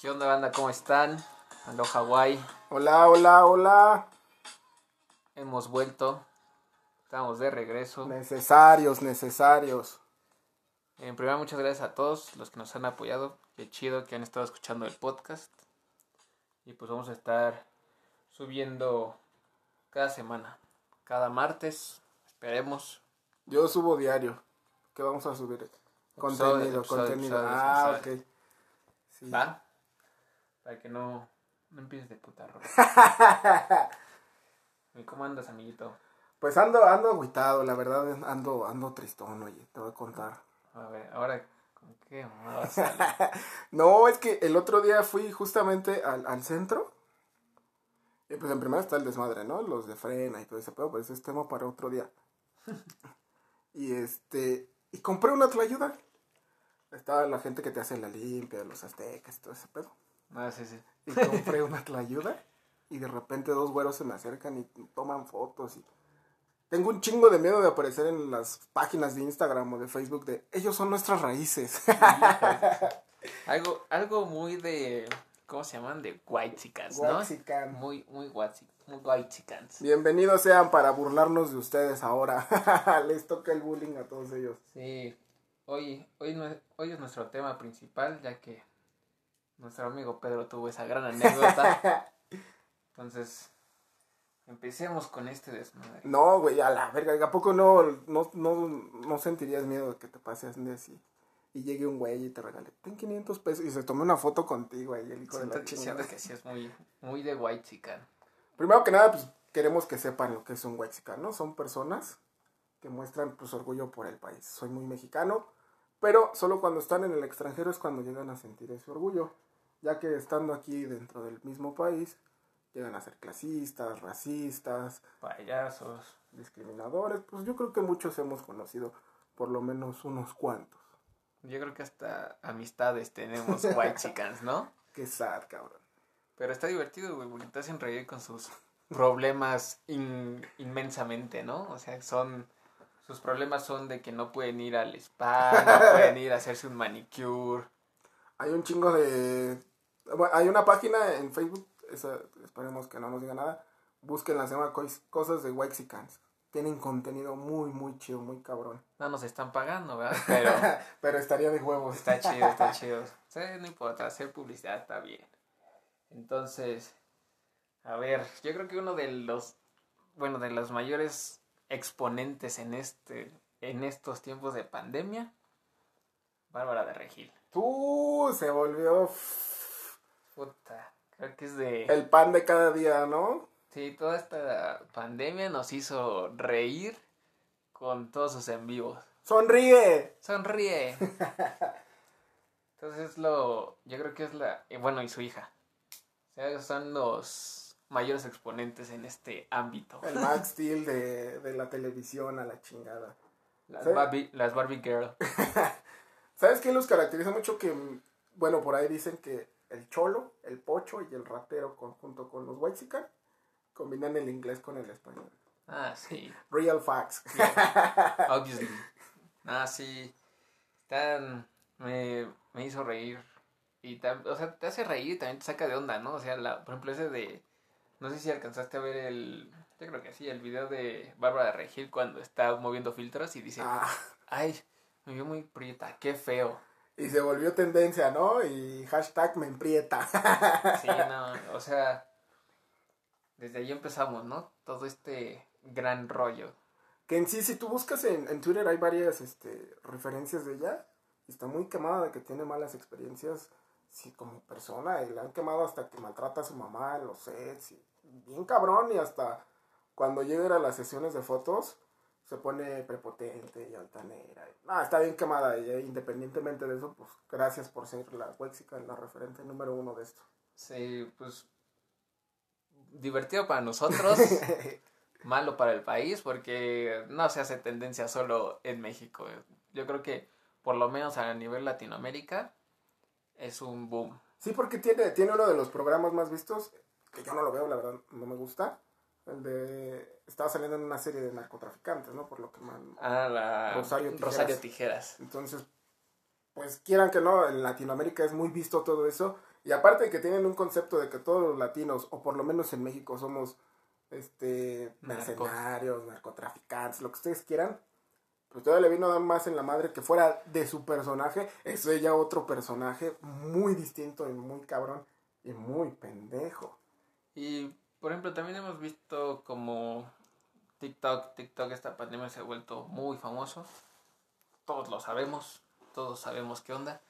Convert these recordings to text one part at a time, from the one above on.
¿Qué onda, banda? ¿Cómo están? Alo Hawái. Hola, hola, hola. Hemos vuelto. Estamos de regreso. Necesarios, necesarios. En primer, muchas gracias a todos los que nos han apoyado. Qué chido que han estado escuchando el podcast. Y pues vamos a estar subiendo cada semana. Cada martes. Esperemos. Yo subo diario. ¿Qué vamos a subir? Contenido, episodio, contenido. episodio, ah, ok. Sí. ¿Va? Para que no, no empieces de puta rola. ¿Y cómo andas, amiguito? Pues ando, ando agüitado, la verdad, ando, ando tristón, oye, te voy a contar. A ver, ahora, ¿con qué salir? No, es que el otro día fui justamente al, al centro. Y pues en primera está el desmadre, ¿no? Los de frena y todo ese pedo, pues ese es tema para otro día. y este, y compré una tlayuda. Estaba la gente que te hace la limpia, los aztecas y todo ese pedo. Ah, sí, sí. Y compré una tlayuda. Y de repente dos güeros se me acercan y toman fotos. Y... Tengo un chingo de miedo de aparecer en las páginas de Instagram o de Facebook de ellos son nuestras raíces. Algo, algo muy de, ¿cómo se llaman? De white chicas, ¿no? Guaxican. Muy, muy white, muy white chicans. Bienvenidos sean para burlarnos de ustedes ahora. Les toca el bullying a todos ellos. Sí, hoy, hoy, hoy es nuestro tema principal, ya que nuestro amigo Pedro tuvo esa gran anécdota. Entonces, empecemos con este desmadre. No, güey, a la verga. ¿A poco no, no, no, no sentirías miedo de que te pase así? Y llegue un güey y te regale, ten 500 pesos y se tome una foto contigo ahí, el hijo de Siento, la que- chingada. siento que sí es muy, muy de white chican. Primero que nada, pues queremos que sepan lo que es un Wexican, ¿no? Son personas que muestran pues orgullo por el país. Soy muy mexicano, pero solo cuando están en el extranjero es cuando llegan a sentir ese orgullo, ya que estando aquí dentro del mismo país, llegan a ser clasistas, racistas, Payasos. discriminadores, pues yo creo que muchos hemos conocido por lo menos unos cuantos. Yo creo que hasta amistades tenemos white chicans, ¿no? Qué sad, cabrón. Pero está divertido, güey, porque te hacen reír con sus problemas in- inmensamente, ¿no? O sea, son... Sus problemas son de que no pueden ir al spa, no pueden ir a hacerse un manicure. Hay un chingo de... bueno, hay una página en Facebook, esa, esperemos que no nos diga nada. Búsquenla, se llama Cosas de Wexicans. Tienen contenido muy, muy chido, muy cabrón. No nos están pagando, ¿verdad? Pero Pero estaría de huevos. está chido, está chido. Sí, no importa, hacer publicidad está bien. Entonces, a ver, yo creo que uno de los, bueno, de los mayores exponentes en este, en estos tiempos de pandemia, Bárbara de Regil. Tú se volvió Puta, creo que es de... el pan de cada día, ¿no? Sí, toda esta pandemia nos hizo reír con todos sus en vivos. ¡Sonríe! Sonríe. Entonces lo, yo creo que es la, y bueno, y su hija. O sea, son los mayores exponentes en este ámbito. El Max Steel de, de la televisión a la chingada. Las Sí. Barbie, las Barbie Girl. ¿Sabes qué los caracteriza mucho? Que, bueno, por ahí dicen que el cholo, el pocho y el ratero con- junto con los Wexican combinan el inglés con el español. Ah, sí. Real facts. Obviously. Ah, sí. Tan, me, me hizo reír. Y tam- o sea, te hace reír y también te saca de onda, ¿no? O sea, la, por ejemplo, ese de. No sé si alcanzaste a ver el. Yo creo que sí, el video de Bárbara de Regil cuando está moviendo filtros y dice: Ah, Ay, me vio muy prieta, qué feo. Y se volvió tendencia, ¿no? Y hashtag me emprieta. Sí, no, o sea, desde ahí empezamos, ¿no? Todo este gran rollo. que en sí, si tú buscas en, en Twitter, hay varias este, referencias de ella. Y está muy quemada de que tiene malas experiencias sí, como persona. Y la han quemado hasta que maltrata a su mamá en los sets. Y bien cabrón. Y hasta cuando llega a las sesiones de fotos, se pone prepotente y altanera. Ah, está bien quemada ella. Independientemente de eso, pues gracias por ser la Wexica, la referente número uno de esto. Sí, pues divertido para nosotros, malo para el país porque no se hace tendencia solo en México. Yo creo que por lo menos a nivel Latinoamérica es un boom. Sí, porque tiene, tiene uno de los programas más vistos, que yo no lo veo, la verdad, no me gusta. El de. Estaba saliendo en una serie de narcotraficantes, ¿no? Por lo que man. Ah, la Rosario Tijeras. Rosario Tijeras. Entonces, pues quieran que no, en Latinoamérica es muy visto todo eso. Y aparte de que tienen un concepto de que todos los latinos, o por lo menos en México, somos este mercenarios, narcotraficantes, lo que ustedes quieran, pues todavía le vino a dar más en la madre que fuera de su personaje, es ella otro personaje muy distinto y muy cabrón y muy pendejo. Y por ejemplo, también hemos visto como TikTok, TikTok esta pandemia se ha vuelto muy famoso. Todos lo sabemos, todos sabemos qué onda.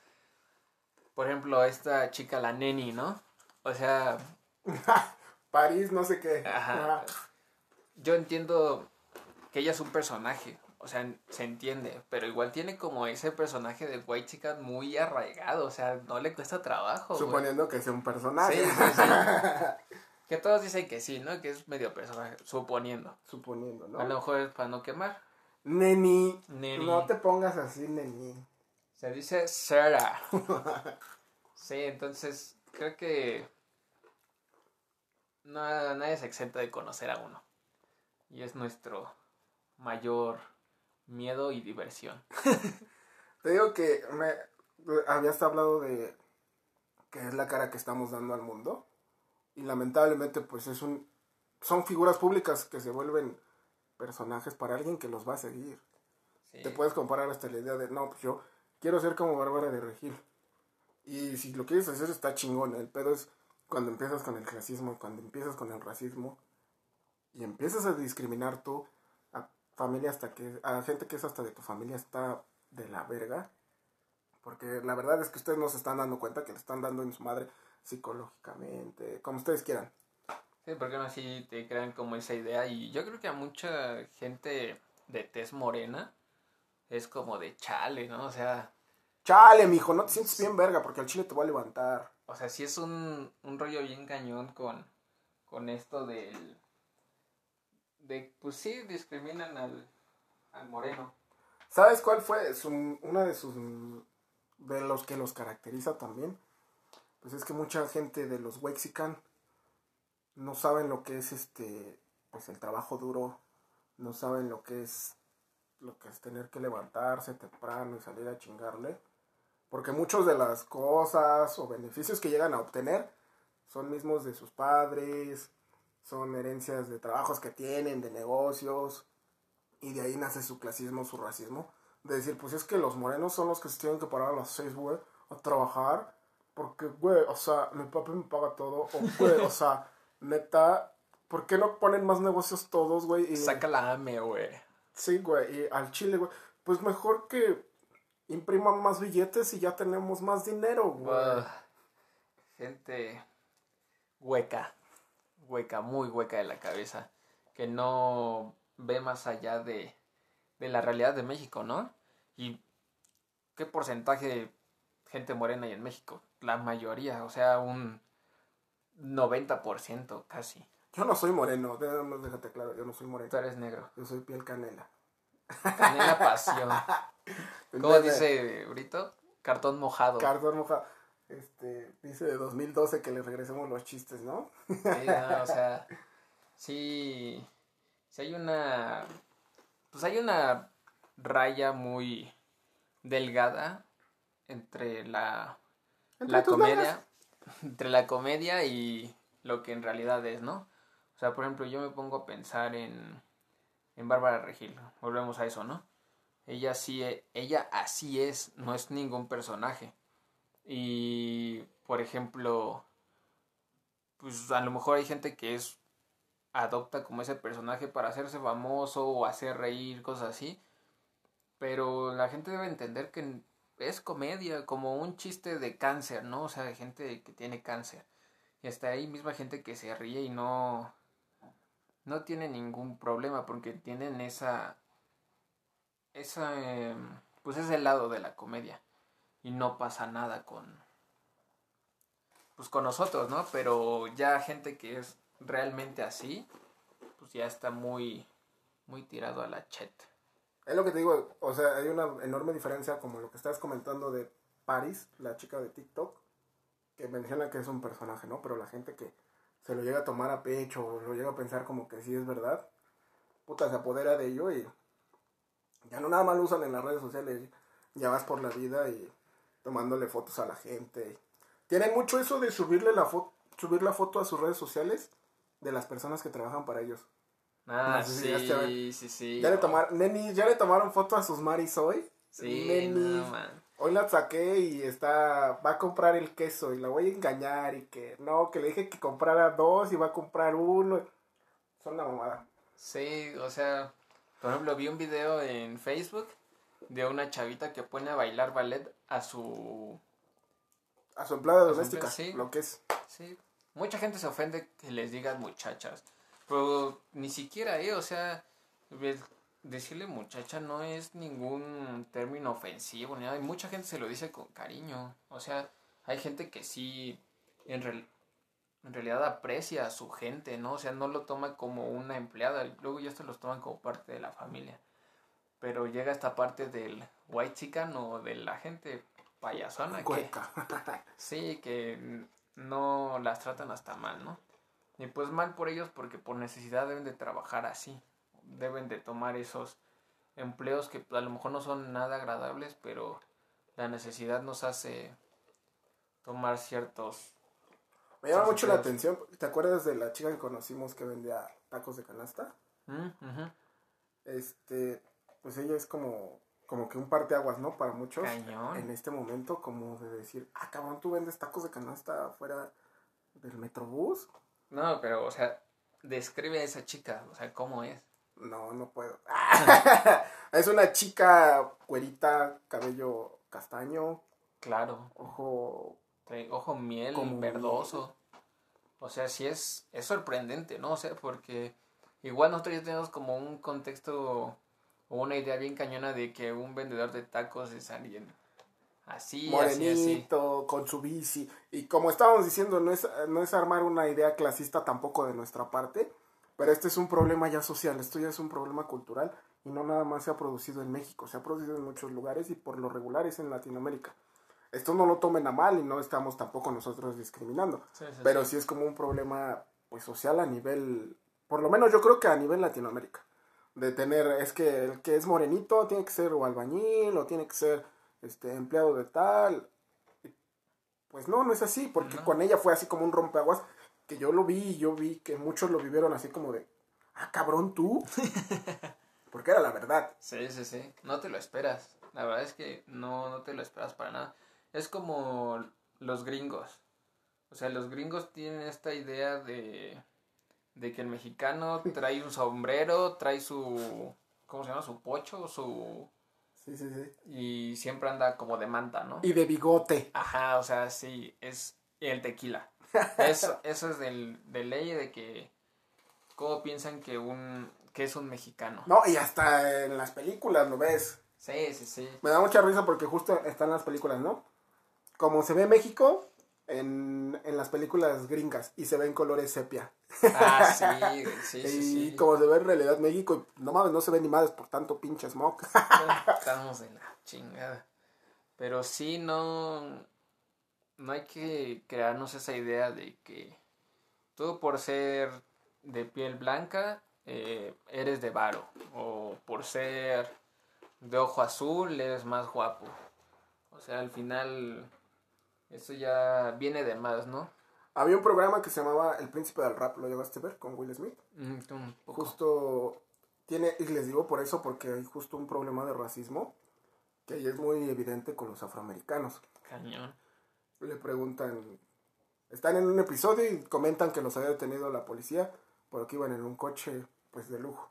Por ejemplo, esta chica, la Neni, ¿no? O sea... París, no sé qué. Ajá. Yo entiendo que ella es un personaje, o sea, se entiende, pero igual tiene como ese personaje de White Chicken muy arraigado, o sea, no le cuesta trabajo. Suponiendo que sea un personaje. Sí, que todos dicen que sí, ¿no? Que es medio personaje, suponiendo. Suponiendo, ¿no? A lo mejor es para no quemar. Neni. No te pongas así, neni. Se dice Sarah. sí, entonces creo que no, nadie es exento de conocer a uno. Y es nuestro mayor miedo y diversión. Te digo que me habías hablado de que es la cara que estamos dando al mundo. Y lamentablemente, pues es un. Son figuras públicas que se vuelven personajes para alguien que los va a seguir. Te puedes comparar hasta la idea de, no, pues yo quiero ser como Bárbara de Regil. Y si lo quieres hacer está chingón. El pedo es cuando empiezas con el clasismo, cuando empiezas con el racismo y empiezas a discriminar tú a familia hasta que a gente que es hasta de tu familia está de la verga. Porque la verdad es que ustedes no se están dando cuenta que le están dando en su madre psicológicamente, como ustedes quieran. Sí, porque no así te crean como esa idea y yo creo que a mucha gente de tez morena es como de chale, ¿no? O sea... Chale, mijo, no te sientes bien verga porque el chile te va a levantar. O sea, sí es un, un rollo bien cañón con, con esto del... De, pues sí, discriminan al, al moreno. ¿Sabes cuál fue su, una de sus... de los que los caracteriza también? Pues es que mucha gente de los Wexican no saben lo que es este, pues el trabajo duro, no saben lo que es lo que es tener que levantarse temprano y salir a chingarle. Porque muchas de las cosas o beneficios que llegan a obtener son mismos de sus padres, son herencias de trabajos que tienen, de negocios, y de ahí nace su clasismo, su racismo. De decir, pues es que los morenos son los que se tienen que parar a las seis, güey, a trabajar, porque, güey, o sea, mi papá me paga todo, o, güey, o sea, neta, ¿por qué no ponen más negocios todos, güey? Saca la AME, güey. Sí, güey, y al chile, güey. Pues mejor que impriman más billetes y ya tenemos más dinero, güey. gente hueca, hueca, muy hueca de la cabeza, que no ve más allá de, de la realidad de México, ¿no? Y qué porcentaje de gente morena hay en México. La mayoría, o sea, un 90% casi. Yo no soy moreno, déjate claro, yo no soy moreno. Tú eres negro. Yo soy piel canela. Canela pasión. ¿Cómo dice Brito? Cartón mojado. Cartón mojado. Este, dice de 2012 que le regresemos los chistes, ¿no? Sí, o sea, sí, sí hay una, pues hay una raya muy delgada entre la, la comedia, entre la comedia y lo que en realidad es, ¿no? O sea, por ejemplo, yo me pongo a pensar en, en Bárbara Regil, volvemos a eso, ¿no? Ella sí, ella así es, no es ningún personaje. Y, por ejemplo, pues a lo mejor hay gente que es adopta como ese personaje para hacerse famoso o hacer reír, cosas así. Pero la gente debe entender que es comedia, como un chiste de cáncer, ¿no? O sea, de gente que tiene cáncer. Y hasta ahí misma gente que se ríe y no, no tiene ningún problema porque tienen esa, esa, em, pues ese lado de la comedia. Y no pasa nada con, pues con nosotros, ¿no? Pero ya gente que es realmente así, pues ya está muy, muy tirado a la chet. Es lo que te digo, o sea, hay una enorme diferencia como lo que estás comentando de Paris, la chica de TikTok, que menciona que es un personaje, ¿no? Pero la gente que se lo llega a tomar a pecho o lo llega a pensar como que sí es verdad, puta, se apodera de ello y ya no nada más lo usan en las redes sociales, ya vas por la vida y tomándole fotos a la gente, Tienen mucho eso de subirle la foto, subir la foto a sus redes sociales de las personas que trabajan para ellos. Ah, No sé si sí, sí, sí. Ya le tomaron, Neni, ya le tomaron foto a sus maris hoy. Sí, Neni, no, man. hoy la saqué y está, va a comprar el queso y la voy a engañar y que no, que le dije que comprara dos y va a comprar uno. Son la mamada. Sí, o sea, por ejemplo, vi un video en Facebook de una chavita que pone a bailar ballet a su... A su empleada doméstica, sí. lo que es. Sí, mucha gente se ofende que les digan muchachas, pero ni siquiera, ¿eh? O sea, decirle muchacha no es ningún término ofensivo, ni nada. y mucha gente se lo dice con cariño. O sea, hay gente que sí, en, real- en realidad aprecia a su gente, ¿no? O sea, no lo toma como una empleada, luego ya se los toman como parte de la familia. Pero llega esta parte del white chican o de la gente payasona que, Cueca. Sí, que no las tratan hasta mal, ¿no? Y pues mal por ellos porque por necesidad deben de trabajar así. Deben de tomar esos empleos que a lo mejor no son nada agradables, pero la necesidad nos hace tomar ciertos... Me llama mucho la atención. ¿Te acuerdas de la chica que conocimos que vendía tacos de canasta? Mm, Este, pues ella es como, como que un parteaguas, ¿no? Para muchos. Cañón. En este momento, como de decir, ah, cabrón, tú vendes tacos de canasta afuera del Metrobús. No, pero, o sea, describe a esa chica, o sea, cómo es. No, no puedo. es una chica cuerita, cabello castaño, Claro, ojo. ojo miel, Como- verdoso. O sea, sí es, es sorprendente, ¿no? O sea, porque igual nosotros ya tenemos como un contexto o una idea bien cañona de que un vendedor de tacos es alguien así, así, así. morenito, con su bici. Y como estábamos diciendo, no es, no es armar una idea clasista tampoco de nuestra parte, pero este es un problema ya social, esto ya es un problema cultural y no nada más se ha producido en México, se ha producido en muchos lugares y por lo regular es en Latinoamérica. Esto no lo tomen a mal y no estamos tampoco nosotros discriminando, Sí, sí, pero sí. sí es como un problema pues social a nivel, por lo menos yo creo que a nivel Latinoamérica, de tener, es que el que es morenito tiene que ser o albañil o tiene que ser este empleado de tal. Pues no, no es así, porque No. con ella fue así como un rompeaguas, que yo lo vi y yo vi que muchos lo vivieron así como de, ah, cabrón, tú. porque era la verdad. Sí, sí, sí. No te lo esperas. La verdad es que no, no te lo esperas para nada. Es como los gringos. O sea, los gringos tienen esta idea de, de que el mexicano trae un sombrero, trae su, ¿cómo se llama? Su pocho, su... Sí, sí, sí. Y siempre anda como de manta, ¿no? Y de bigote. Ajá, o sea, sí, es el tequila. Eso, eso es del, de ley de que... ¿Cómo piensan que un que es un mexicano? No, y hasta en las películas lo ves. Sí, sí, sí. Me da mucha risa porque justo están las películas, ¿no? Como se ve México en, en las películas gringas y se ve en colores sepia. Ah, sí, sí, sí, y sí. como se ve en realidad México, no mames, no se ve ni madres por tanto pinche smog. Estamos en la chingada. Pero sí, no. No hay que crearnos esa idea de que tú por ser de piel blanca eh, eres de varo. O por ser de ojo azul eres más guapo. O sea, al final. Eso ya viene de más, ¿no? Había un programa que se llamaba El Príncipe del Rap, ¿lo llegaste a ver? Con Will Smith. Mm, un poco. Justo tiene, y les digo por eso, porque hay justo un problema de racismo que ahí es muy evidente con los afroamericanos. Cañón. le preguntan, están en un episodio y comentan que los había detenido la policía porque iban en un coche pues de lujo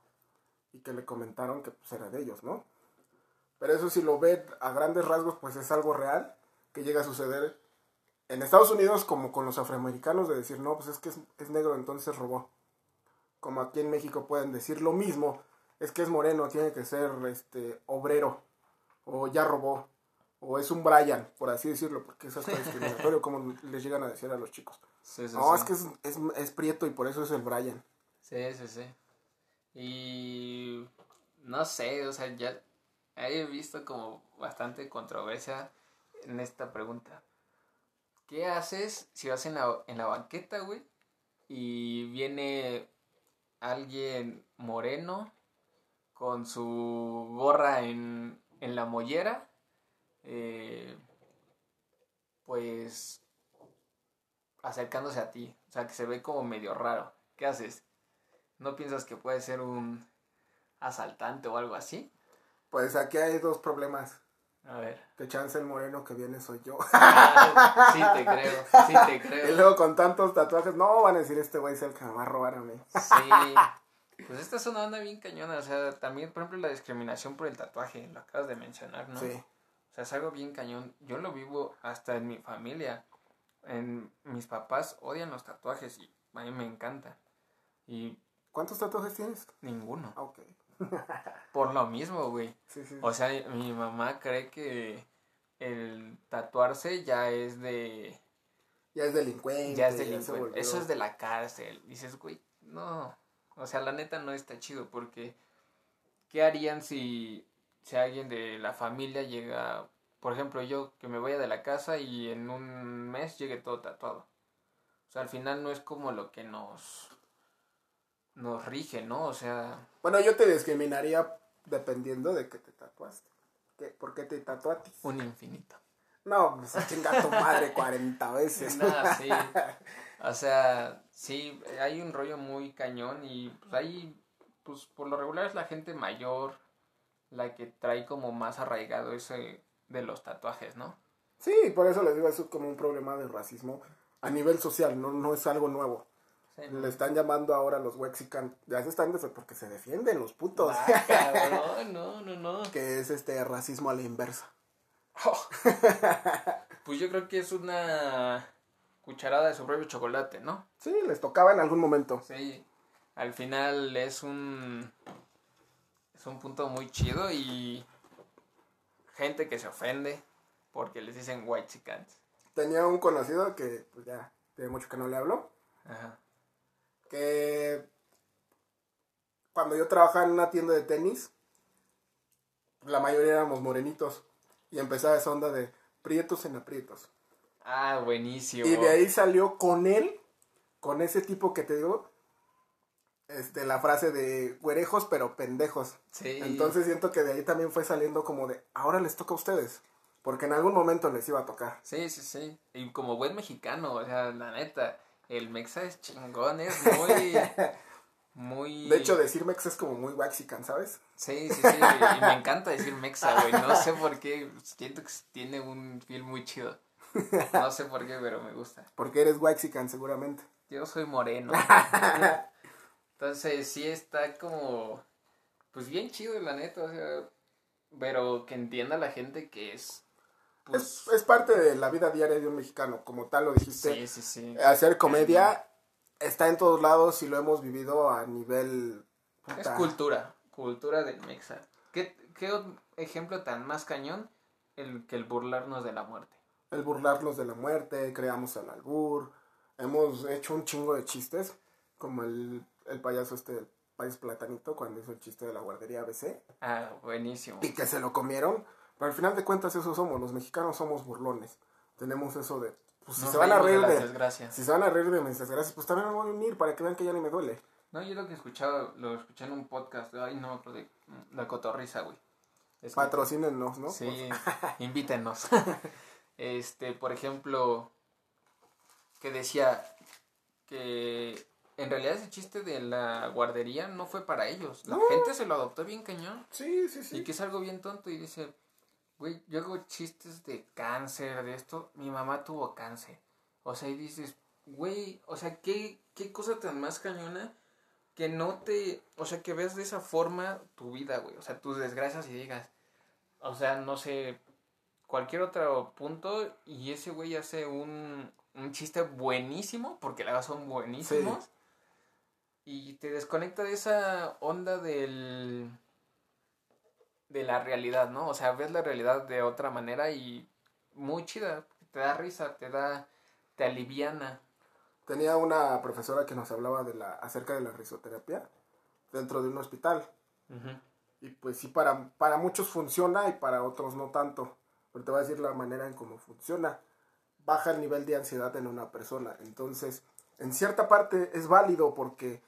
y que le comentaron que pues era de ellos, ¿no? Pero eso si lo ven a grandes rasgos pues es algo real que llega a suceder en Estados Unidos como con los afroamericanos de decir, no, pues es que es, es negro entonces robó. Como aquí en México pueden decir lo mismo, es que es moreno, tiene que ser este obrero o ya robó o es un Brian, por así decirlo, porque es hasta discriminatorio como les llegan a decir a los chicos. Sí, sí, No, sí. es que es, es, es prieto y por eso es el Brian. Sí, sí, sí. Y no sé, o sea, ya he visto como bastante controversia en esta pregunta. ¿Qué haces si vas en la, en la banqueta, güey? Y viene alguien moreno con su gorra en, en la mollera. eh, pues acercándose a ti. O sea, que se ve como medio raro. ¿Qué haces? ¿No piensas que puede ser un asaltante o algo así? Pues aquí hay dos problemas. A ver. Que chance el moreno que viene soy yo. Ah, sí te creo, sí te y creo. luego con tantos tatuajes, no van a decir este güey es el que me va a robar a mí. Sí. Pues esta es una onda bien cañona. O sea, también, por ejemplo, la discriminación por el tatuaje. Lo acabas de mencionar, ¿no? Sí. O sea, es algo bien cañón. Yo lo vivo hasta en mi familia. En mis papás odian los tatuajes y a mí me encanta. Y ¿Cuántos tatuajes tienes? ninguno. Ah, ok. Por lo mismo, güey. Sí, sí. O sea, mi mamá cree que el tatuarse ya es de... Ya es delincuente. Ya es delincuente. Eso es de la cárcel. Dices, güey, no. O sea, la neta no está chido porque ¿qué harían si, si alguien de la familia llega, por ejemplo, yo que me vaya de la casa y en un mes llegue todo tatuado? O sea, al final no es como lo que nos nos rige, ¿no? O sea, Bueno, yo te discriminaría dependiendo de que te tatuaste. ¿Qué? ¿Por qué te tatuaste? un infinito. No, pues chinga tu madre 40 veces. Nada, sí. O sea, sí, hay un rollo muy cañón y pues ahí, pues por lo regular es la gente mayor la que trae como más arraigado ese de los tatuajes, ¿no? Sí, por eso les digo, eso es como un problema de racismo a nivel social, no, no es algo nuevo. Sí. Le están llamando ahora los Wexican, ya se están porque se defienden los putos, Ah, cabrón, no, no, no. que es este racismo a la inversa. Pues yo creo que es una cucharada de su propio chocolate, ¿no? Sí, les tocaba en algún momento. Sí, al final es un es un punto muy chido y gente que se ofende porque les dicen white chickens. Tenía un conocido que, pues ya, tiene mucho que no le hablo, Ajá. Que cuando yo trabajaba en una tienda de tenis, la mayoría éramos morenitos. Y empezaba esa onda de prietos en aprietos. Ah, buenísimo. Y de ahí salió con él, con ese tipo que te digo, este, la frase de güerejos pero pendejos. Sí. Entonces siento que de ahí también fue saliendo como de, ahora les toca a ustedes. Porque en algún momento les iba a tocar. Sí, sí, sí. Y como buen mexicano, o sea, la neta, el mexa es chingón, es muy... muy... De hecho, decir mex es como muy waxican, ¿sabes? Sí, sí, sí. Y me encanta decir mexa, güey. No sé por qué. Siento que tiene un feel muy chido. No sé por qué, pero me gusta. Porque eres waxican seguramente. Yo soy moreno. Entonces sí está como, pues bien chido la neta, o sea, pero que entienda la gente que es, pues, Es, es parte de la vida diaria de un mexicano, como tal lo dijiste. sí, sí, sí. Hacer comedia está en todos lados y lo hemos vivido a nivel... Es cultura, cultura del mexa. ¿Qué, qué ejemplo tan más cañón el que el burlarnos de la muerte? el burlarnos de la muerte, creamos el albur, hemos hecho un chingo de chistes, como el, el payaso este, el país platanito, cuando hizo el chiste de la guardería ABC, Ah, buenísimo. y que se lo comieron, pero al final de cuentas eso somos, los mexicanos somos burlones, tenemos eso de, pues si Nos se van a de reír de, desgracias. si se van a reír de mis desgracias, pues también me voy a unir para que vean que ya ni me duele. No, yo lo que escuchaba, lo escuché en un podcast, ay, no me acuerdo de la cotorriza, güey. Es que- Patrocínenos, ¿no? Sí, invítenos. Este, por ejemplo, que decía que en realidad ese chiste de la guardería no fue para ellos. La No. gente se lo adoptó bien cañón. sí, sí, sí. Y que es algo bien tonto y dice, güey, yo hago chistes de cáncer, de esto, mi mamá tuvo cáncer. O sea, y dices, güey, o sea, ¿qué, qué cosa tan más cañona que no te, o sea, que veas de esa forma tu vida, güey. O sea, tus desgracias y digas, o sea, no sé, cualquier otro punto y ese güey hace un, un chiste buenísimo, porque la verdad son buenísimos. Y te desconecta de esa onda del de la realidad, ¿no? O sea, ves la realidad de otra manera y muy chida, te da risa, te da te aliviana. Tenía una profesora que nos hablaba de la, acerca de la risoterapia dentro de un hospital. Y pues sí, para, para muchos funciona y para otros no tanto. Pero te voy a decir la manera en cómo funciona. Baja el nivel de ansiedad en una persona. Entonces, en cierta parte es válido porque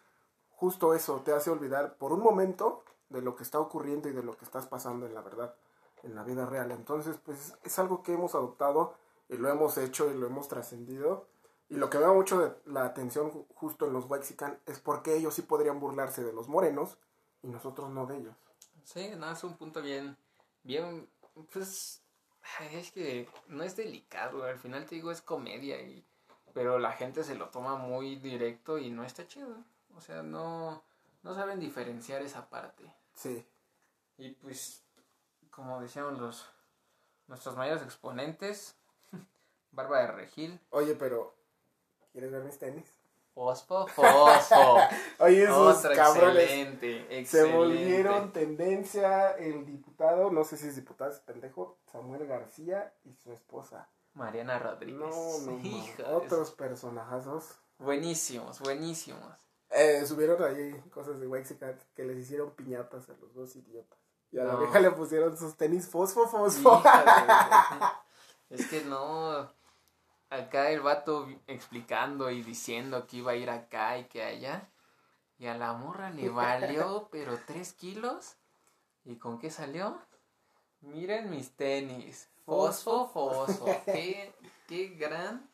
justo eso te hace olvidar por un momento de lo que está ocurriendo y de lo que estás pasando en la verdad, en la vida real. Entonces, pues es algo que hemos adoptado y lo hemos hecho y lo hemos trascendido. Y lo que me da mucho de la atención ju- justo en los Waxican es porque ellos sí podrían burlarse de los morenos y nosotros no de ellos. Sí, no, es un punto bien, bien, pues, es que no es delicado, al final te digo es comedia, y, pero la gente se lo toma muy directo y no está chido, o sea, no, no saben diferenciar esa parte. Sí. Y pues, como decíamos los, nuestros mayores exponentes, Barba de Regil, Oye, pero ¿quieres ver mis tenis? Fosfo, Fosfo, Oye, esos otra cabrones excelente, se volvieron tendencia el diputado, no sé si es diputado, es pendejo, Samuel García y su esposa. Mariana Rodríguez. No, no, no. Otros personajazos. Buenísimos, buenísimos. Eh, subieron ahí cosas de Waxicat que les hicieron piñatas a los dos idiotas. Y a la vieja le pusieron sus tenis fosfo, fosfo. Es que no. Acá el vato explicando y diciendo que iba a ir acá y que allá. Y a la morra le valió, pero tres kilos. ¿Y con qué salió? Miren mis tenis. Fosfo, fosfo. Qué, qué gran.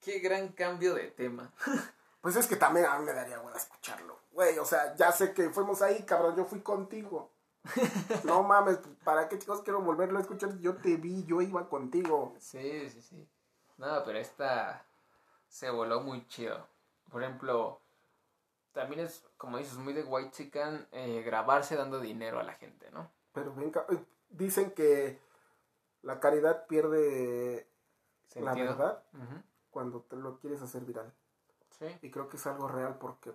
Qué gran cambio de tema. Pues es que también a mí me daría buena escucharlo. Güey, o sea, ya sé que fuimos ahí, cabrón, yo fui contigo. No mames, ¿para qué chicos quiero volverlo a escuchar? Yo te vi, yo iba contigo. Sí, sí, sí. No, pero esta se voló muy chido. Por ejemplo, también es, como dices, muy de White Chicken grabarse dando dinero a la gente, ¿no? Pero bien, ca- eh, dicen que la caridad pierde la verdad cuando te lo quieres hacer viral. Sí. Y creo que es algo real porque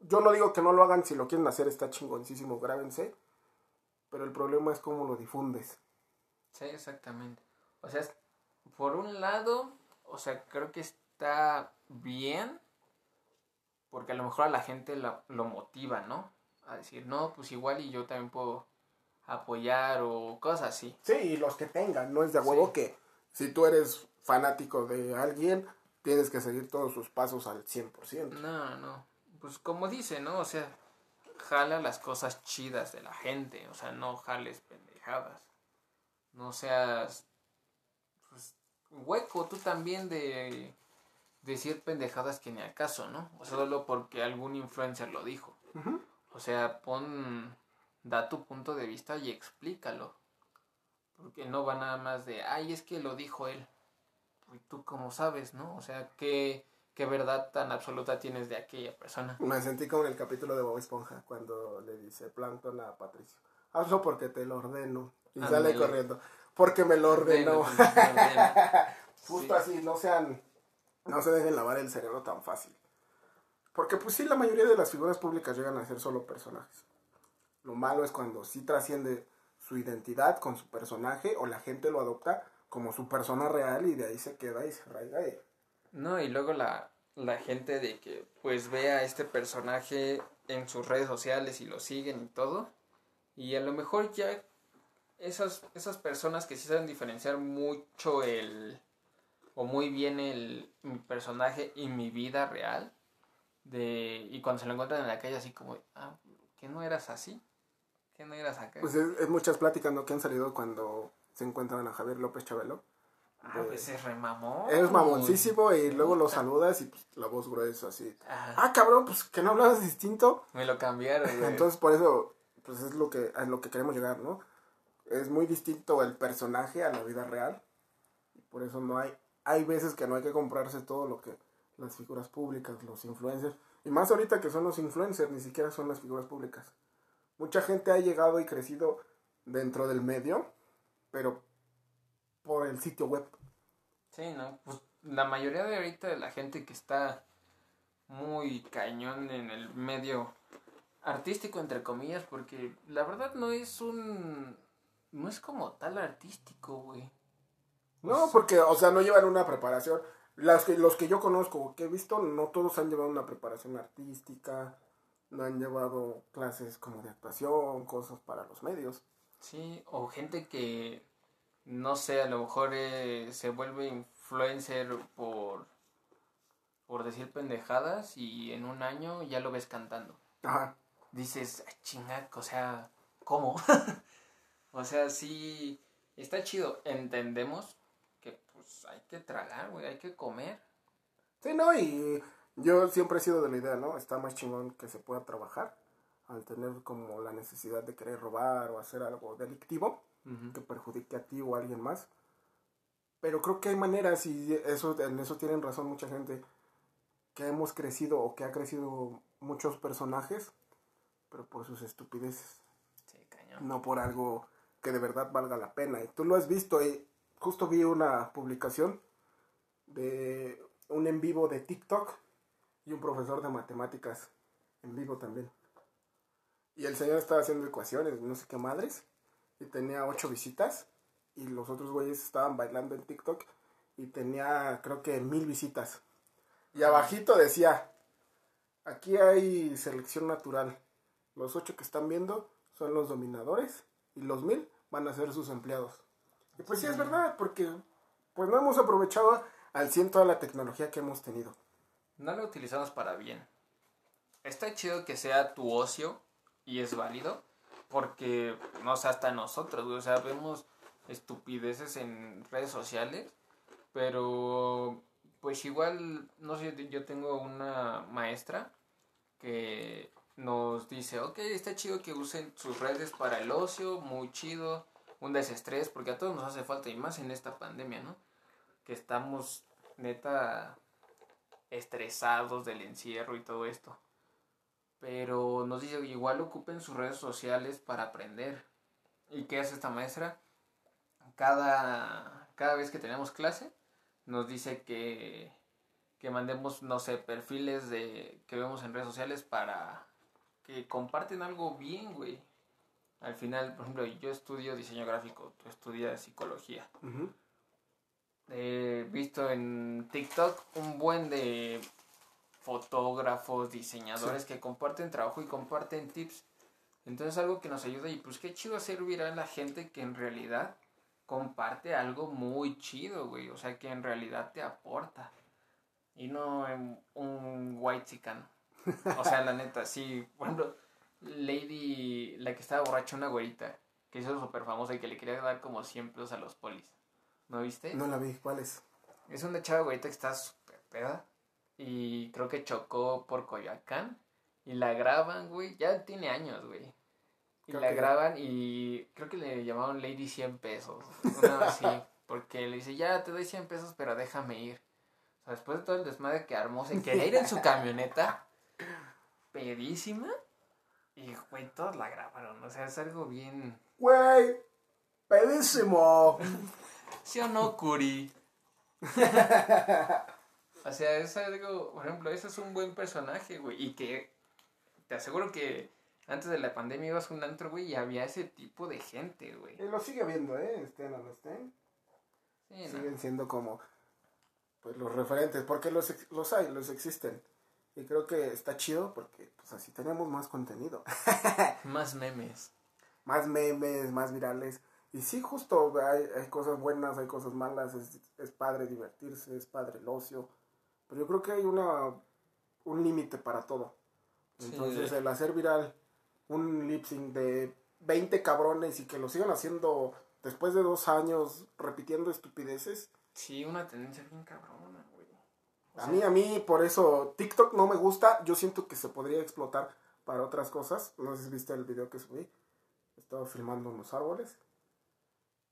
yo no digo que no lo hagan, si lo quieren hacer está chingoncísimo, grábense. Pero el problema es cómo lo difundes. Sí, exactamente. O sea, por un lado, o sea, creo que está bien, porque a lo mejor a la gente la- lo motiva, ¿no? A decir, no, pues igual y yo también puedo apoyar o cosas así. Sí, y los que tengan, no es de huevo Sí. que si tú eres fanático de alguien, tienes que seguir todos sus pasos al 100%. No, no. Pues como dice, ¿no? O sea, jala las cosas chidas de la gente. O sea, no jales pendejadas. No seas. Pues, hueco tú también de decir pendejadas que ni acaso, ¿no? O sea, solo porque algún influencer lo dijo. O sea, pon. Da tu punto de vista y explícalo. Porque no va nada más de, ay, es que lo dijo él. ¿Y tú cómo sabes, no? O sea, ¿qué, qué verdad tan absoluta tienes de aquella persona? Me sentí como en el capítulo de Bob Esponja cuando le dice Plankton a Patricio. Hazlo porque te lo ordeno. Y sale Ándale. corriendo. Porque me lo ordenó. Ordeno, pues, ordeno. Justo Sí. así, no sean, no se dejen lavar el cerebro tan fácil. Porque pues sí, la mayoría de las figuras públicas llegan a ser solo personajes. Lo malo es cuando sí trasciende su identidad con su personaje o la gente lo adopta como su persona real y de ahí se queda y se arraiga. y- No, y luego la, la gente de que pues ve a este personaje en sus redes sociales y lo siguen y todo. Y a lo mejor ya esas, esas personas que sí saben diferenciar mucho el o muy bien el mi personaje y mi vida real de y cuando se lo encuentran en la calle así como ah que no eras así que no eras acá Pues es, es muchas pláticas ¿no? que han salido cuando se encuentran a Javier López Chabelo. ah pues es remamón Es mamoncísimo y luego lo saludas y pues, la voz gruesa así. Ajá. Ah, cabrón, pues que no hablabas distinto. me lo cambiaron güey. Entonces por eso, pues es lo que, a lo que queremos llegar, ¿no? Es muy distinto el personaje a la vida real. Y por eso no hay, hay veces que no hay que comprarse todo lo que las figuras públicas, los influencers, y más ahorita que son los influencers, ni siquiera son las figuras públicas. Mucha gente ha llegado y crecido dentro del medio, pero por el sitio web. Sí, ¿no? Pues la mayoría de ahorita de la gente que está muy cañón en el medio artístico, entre comillas, porque la verdad no es un... No es como tal artístico, güey. No, Pues- porque, o sea, no llevan una preparación. Las que, los que yo conozco, que he visto, no todos han llevado una preparación artística, no han llevado clases como de actuación, cosas para los medios. Sí, o gente que, no sé, a lo mejor eh, se vuelve influencer por, por decir pendejadas y en un año ya lo ves cantando. Ajá. dices, "Ay, chinga, o sea, ¿cómo? o sea, sí, está chido, entendemos que pues hay que tragar, güey, hay que comer. Sí, no, y yo siempre he sido de la idea, ¿no? Está más chingón que se pueda trabajar al tener como la necesidad de querer robar o hacer algo delictivo que perjudique a ti o a alguien más. Pero creo que hay maneras y eso en eso tienen razón mucha gente que hemos crecido o que ha crecido muchos personajes, pero por sus estupideces, Sí, cañón. no por algo que de verdad valga la pena. Y tú lo has visto y justo vi una publicación de un en vivo de TikTok y un profesor de matemáticas en vivo también. Y el señor estaba haciendo ecuaciones, no sé qué madres, y tenía ocho visitas, y los otros güeyes estaban bailando en TikTok, y tenía creo que mil visitas. Y abajito decía, aquí hay selección natural. Los ocho que están viendo son los dominadores, y los mil van a ser sus empleados. Y pues sí es verdad, porque pues no hemos aprovechado al 100 toda la tecnología que hemos tenido. No lo utilizamos para bien. Está chido que sea tu ocio y es válido porque, no sé, hasta nosotros, o sea, vemos estupideces en redes sociales, pero pues igual, no sé, yo tengo una maestra que nos dice, ok, está chido que usen sus redes para el ocio, muy chido, un desestrés, porque a todos nos hace falta, y más en esta pandemia, ¿no? Que estamos neta estresados del encierro y todo esto. Pero nos dice, igual ocupen sus redes sociales para aprender. ¿Y qué hace esta maestra? Cada, cada vez que tenemos clase, nos dice que, que mandemos, no sé, perfiles de que vemos en redes sociales para que comparten algo bien, güey. Al final, por ejemplo, yo estudio diseño gráfico, tú estudias psicología he visto en TikTok un buen de fotógrafos, diseñadores que comparten trabajo y comparten tips. Entonces algo que nos ayuda y pues qué chido hacer viral a la gente que en realidad comparte algo muy chido, güey. O sea, que en realidad te aporta. Y no en un white chican. O sea, la neta, sí. Por ejemplo, Lady, la que estaba borracha, una güerita, que hizo súper famosa y que le quería dar como 100 pesos a los polis. ¿No viste? No la vi, ¿cuál es? Es una chava güeyita que está súper peda. Y creo que chocó por Coyoacán. Y la graban, güey. Ya tiene años, güey. Y Creo la que- graban y creo que le llamaron Lady 100 pesos. Una así. Porque le dice, ya te doy 100 pesos, pero déjame ir. O sea, después de todo el desmadre que armó, se quería ir en su camioneta. Pedísima. Y, güey, todos la grabaron. O sea, es algo bien... Güey, pedísimo. ¿Sí o no, Curi? O sea, es algo, por ejemplo, ese es un buen personaje, güey. Y que te aseguro que antes de la pandemia ibas a un antro, güey, y había ese tipo de gente, güey. Y lo sigue viendo, ¿eh? Estén o no estén. Sí, no. Siguen siendo como pues los referentes, porque los, los hay, los existen. Y creo que está chido porque pues así tenemos más contenido. Más memes. más memes, más virales. Y sí, justo hay, hay cosas buenas, hay cosas malas, es, es padre divertirse, es padre el ocio. Pero yo creo que hay una un límite para todo. Sí. Entonces el hacer viral un lip sync de 20 cabrones y que lo sigan haciendo después de dos años repitiendo estupideces. Sí, una tendencia bien cabrona, güey. O A sea, mí, a mí, por eso TikTok no me gusta. Yo siento que se podría explotar para otras cosas. No sé si viste el video que subí. Estaba filmando unos árboles.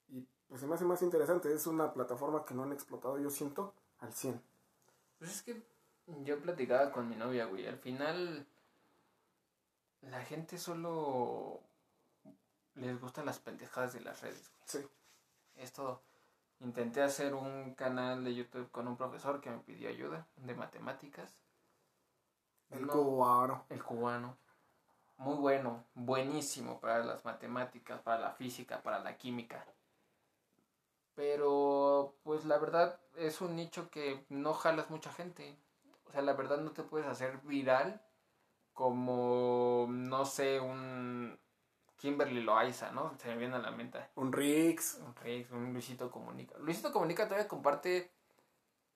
Y pues se me hace más interesante. Es una plataforma que no han explotado, yo siento, al 100. Pues es que yo platicaba con mi novia, güey. Al final, la gente solo les gustan las pendejadas de las redes, güey. Sí. Es todo. Intenté hacer un canal de YouTube con un profesor que me pidió ayuda de matemáticas. El No, cubano. el cubano. Muy bueno, buenísimo para las matemáticas, para la física, para la química. Pero, pues la verdad es un nicho que no jalas mucha gente. O sea, la verdad no te puedes hacer viral como, no sé, un Kimberly Loaiza, ¿no? Se me viene a la mente. Un Rix. Un Rex, un Luisito Comunica. Luisito Comunica todavía comparte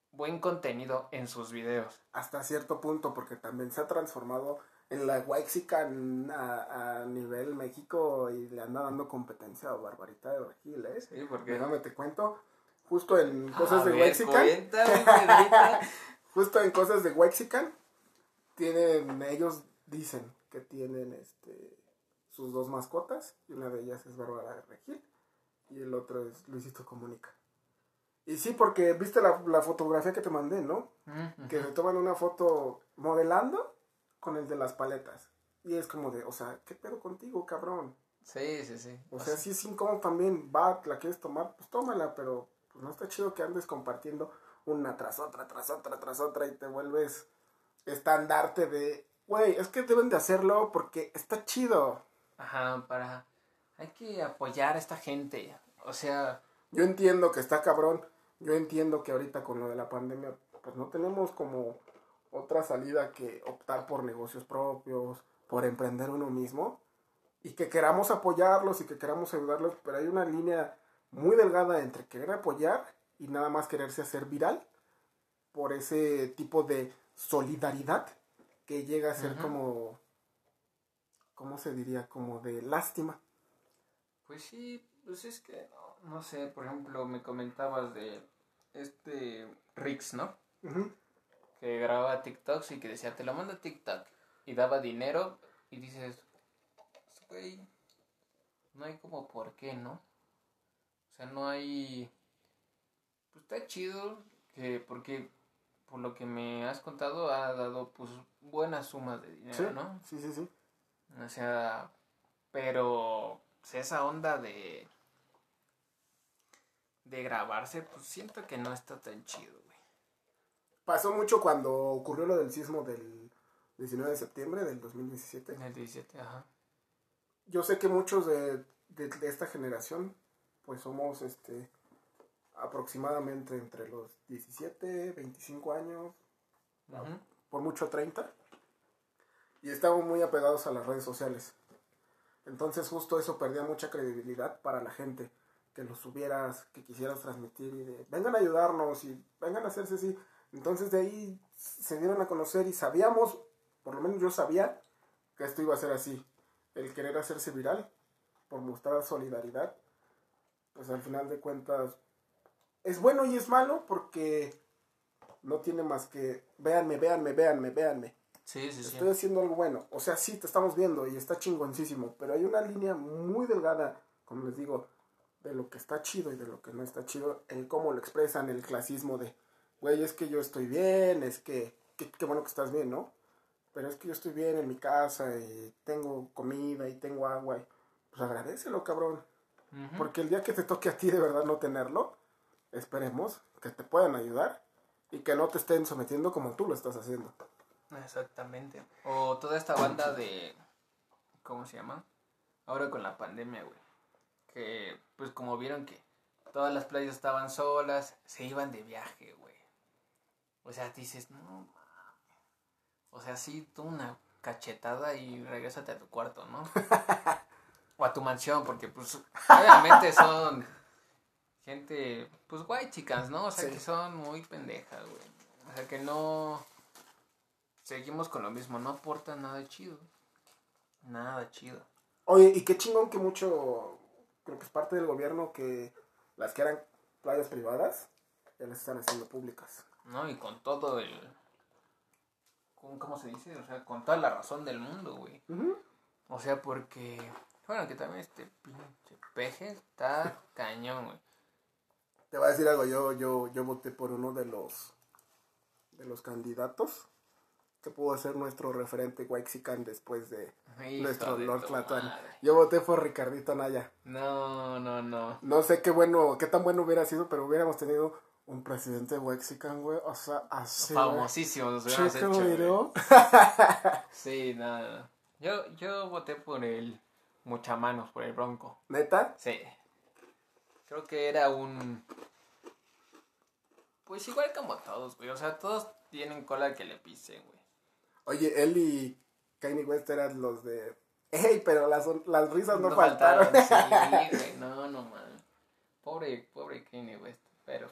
buen contenido en sus videos. Hasta cierto punto, porque también se ha transformado en la Waxican a, a nivel México y le anda dando competencia a Barbarita de Regil, ¿eh? Sí, porque... Déjame te cuento. Justo en cosas A de Waxican. justo en cosas de Wexican, tienen, ellos dicen que tienen este sus dos mascotas, y una de ellas es Bárbara Regil, y el otro es Luisito Comunica. Y sí, porque viste la, la fotografía que te mandé, ¿no? Ujú. Que se toman una foto modelando con el de las paletas. Y es como de, o sea, ¿qué pedo contigo, cabrón? Sí, sí, sí. O sea, si es incómodo también, va, la quieres tomar, pues tómala, pero pues no está chido que andes compartiendo una tras otra, tras otra, tras otra y te vuelves estandarte de, güey, es que deben de hacerlo porque está chido. Ajá, para... Hay que apoyar a esta gente. O sea, Yo entiendo que está cabrón, yo entiendo que ahorita con lo de la pandemia, pues no tenemos como otra salida que optar por negocios propios, por emprender uno mismo, y que queramos apoyarlos y que queramos ayudarlos, pero hay una línea muy delgada entre querer apoyar y nada más quererse hacer viral por ese tipo de solidaridad que llega a ser como, ¿cómo se diría? Como de lástima. pues sí, pues es que, no, no sé, por ejemplo, me comentabas de este Rix, ¿no? Ujú. Que grababa TikToks y que decía, te lo mando a TikTok. Y daba dinero y dices, güey, no hay como por qué, ¿no? O sea, no hay... Pues está chido que, porque por lo que me has contado ha dado pues buenas sumas de dinero, Sí, ¿no? sí, sí, sí. O sea, pero pues, esa onda de de grabarse, pues siento que no está tan chido, güey. Pasó mucho cuando ocurrió lo del sismo del 19 de septiembre del 2017. En el 17, ajá. Yo sé que muchos de, de- de esta generación, pues somos este aproximadamente entre los 17, 25 años, por mucho 30, y estamos muy apegados a las redes sociales. Entonces justo eso perdía mucha credibilidad para la gente, que lo subieras, que quisieras transmitir y de, vengan a ayudarnos y vengan a hacerse así. Entonces de ahí se dieron a conocer y sabíamos, por lo menos yo sabía, que esto iba a ser así. El querer hacerse viral, por mostrar solidaridad, pues al final de cuentas es bueno y es malo porque no tiene más que véanme, véanme, véanme, véanme. Sí, sí, sí. Estoy haciendo algo bueno. O sea, sí, te estamos viendo y está chingoncísimo, pero hay una línea muy delgada, como les digo, de lo que está chido y de lo que no está chido, en cómo lo expresan, el clasismo de, güey, es que yo estoy bien, es que, qué bueno que estás bien, ¿no? Pero es que yo estoy bien en mi casa y tengo comida y tengo agua. Y, pues agradecelo, cabrón. Porque el día que te toque a ti de verdad no tenerlo, esperemos que te puedan ayudar y que no te estén sometiendo como tú lo estás haciendo. Exactamente. O toda esta banda de. ¿Cómo se llama? Ahora con la pandemia, güey. Que, pues, como vieron que todas las playas estaban solas, se iban de viaje, güey. O sea, dices, no mames. O sea, sí, tú una cachetada y regrésate a tu cuarto, ¿no? o a tu mansión, porque, pues, obviamente son gente, pues, guay chicas, ¿no? O sea, Sí. que son muy pendejas, güey. O sea, que no seguimos con lo mismo, no aporta nada chido. Nada chido. Oye, y qué chingón que mucho, creo que es parte del gobierno que las que eran playas privadas ya las están haciendo públicas. ¿No? Y con todo el. ¿Cómo se dice? O sea, con toda la razón del mundo, güey. O sea, porque. Bueno, que también este pinche peje está cañón, güey. Te voy a decir algo, yo, yo, yo voté por uno de los de los candidatos que pudo ser nuestro referente Waxican después de Hijo nuestro de Lord Platón. Yo voté por Ricardito Anaya. No, no, no. No sé qué bueno, qué tan bueno hubiera sido, pero hubiéramos tenido un presidente Waxican, güey. O sea, así. Famosísimo nos Checa, hecho. Sí, nada. Yo, yo voté por el Muchamanos, por el Bronco. ¿Neta? Sí. Creo que era un. Pues igual como todos, güey. O sea, todos tienen cola que le pisen, güey. Oye, él y Kanye West eran los de. ¡Ey! Pero las, las risas no, faltaron. Sí, güey. No, no, man. Pobre, pobre Kanye West. Pero.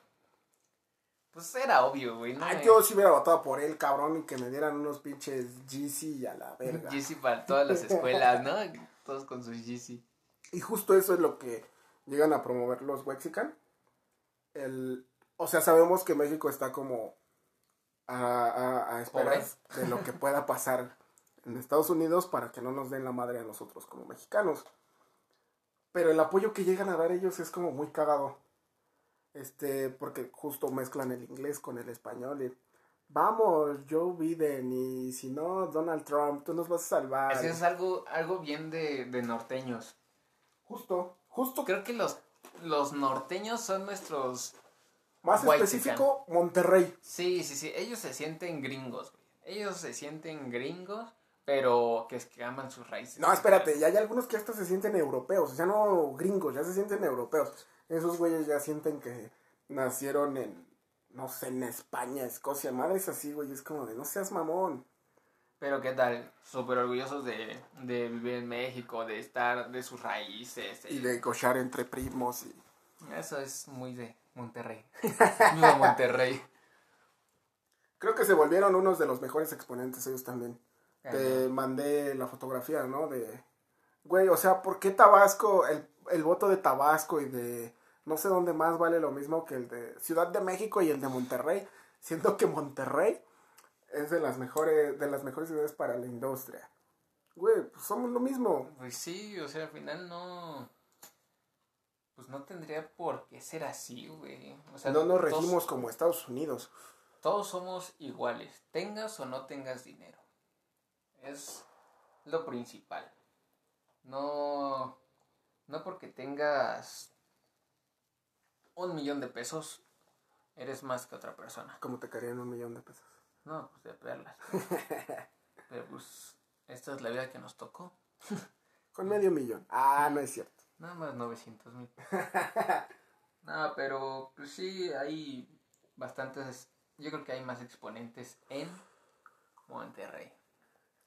Pues era obvio, güey. ¿no? Ay, yo sí hubiera votado por él, cabrón, y que me dieran unos pinches GC y a la verga. Yeezy para todas las escuelas, ¿no? Todos con sus Yeezy. Y justo eso es lo que llegan a promover los Wexican. El, o sea, sabemos que México está como a, a, a esperar de lo que pueda pasar en Estados Unidos para que no nos den la madre a nosotros como mexicanos. Pero el apoyo que llegan a dar ellos es como muy cagado. Este, porque justo mezclan el inglés con el español y vamos, Joe Biden y si no, Donald Trump, tú nos vas a salvar. Es, es algo, algo bien de, de norteños. Justo, justo. Creo que los, los norteños son nuestros... Más específico, Monterrey. Sí, sí, sí, ellos se sienten gringos, güey. Ellos se sienten gringos, pero que es que aman sus raíces. No, espérate, ya hay algunos que hasta se sienten europeos, ya no gringos, ya se sienten europeos. Esos güeyes ya sienten que nacieron en, no sé, en España, Escocia, madres así, güey, es como de, no seas mamón. Pero qué tal, súper orgullosos de, de vivir en México, de estar, de sus raíces. Y de cochar entre primos y... Eso es muy de Monterrey. Viva Monterrey. Creo que se volvieron unos de los mejores exponentes ellos también. Te mandé la fotografía, ¿no? De, güey, o sea, ¿por qué Tabasco, el, el voto de Tabasco y de no sé dónde más vale lo mismo que el de Ciudad de México y el de Monterrey? Siento que Monterrey es de las mejores, de las mejores ciudades para la industria. Güey, pues somos lo mismo. Pues sí, o sea, al final no. Pues no tendría por qué ser así, güey. O sea, no nos todos- regimos como Estados Unidos. Todos somos iguales, tengas o no tengas dinero. Es lo principal. No, no porque tengas un millón de pesos, eres más que otra persona. Como te caerían un millón de pesos. No, pues de perlas. Pero pues, esta es la vida que nos tocó. Con medio millón. Ah, no es cierto. Nada más 900 mil. No, pero pues sí, hay bastantes. Yo creo que hay más exponentes en Monterrey.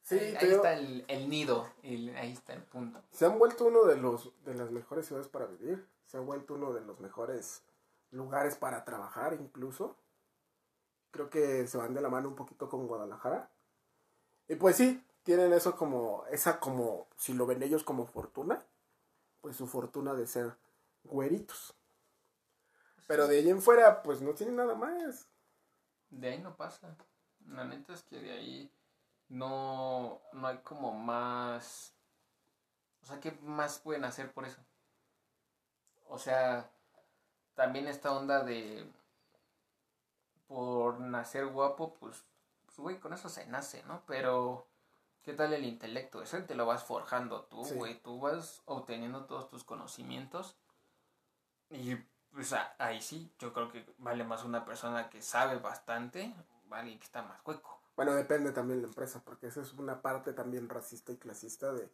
Sí, ahí, ahí está el, el nido, el- ahí está el punto. Se han vuelto uno de los de las mejores ciudades para vivir. Se han vuelto uno de los mejores lugares para trabajar incluso. Creo que se van de la mano un poquito con Guadalajara. Y pues sí, tienen eso como esa como si lo ven ellos como fortuna, pues su fortuna de ser güeritos. Pero de ahí en fuera pues no tienen nada más. De ahí no pasa. La neta es que de ahí no, no hay como más... O sea, ¿qué más pueden hacer por eso? O sea, también esta onda de... Por nacer guapo, pues, pues güey, con eso se nace, ¿no? Pero, ¿qué tal el intelecto? Eso te lo vas forjando tú, Sí. güey. Tú vas obteniendo todos tus conocimientos. Y pues a- ahí sí, yo creo que vale más una persona que sabe bastante, vale que está más hueco. Bueno, depende también de la empresa, porque esa es una parte también racista y clasista de,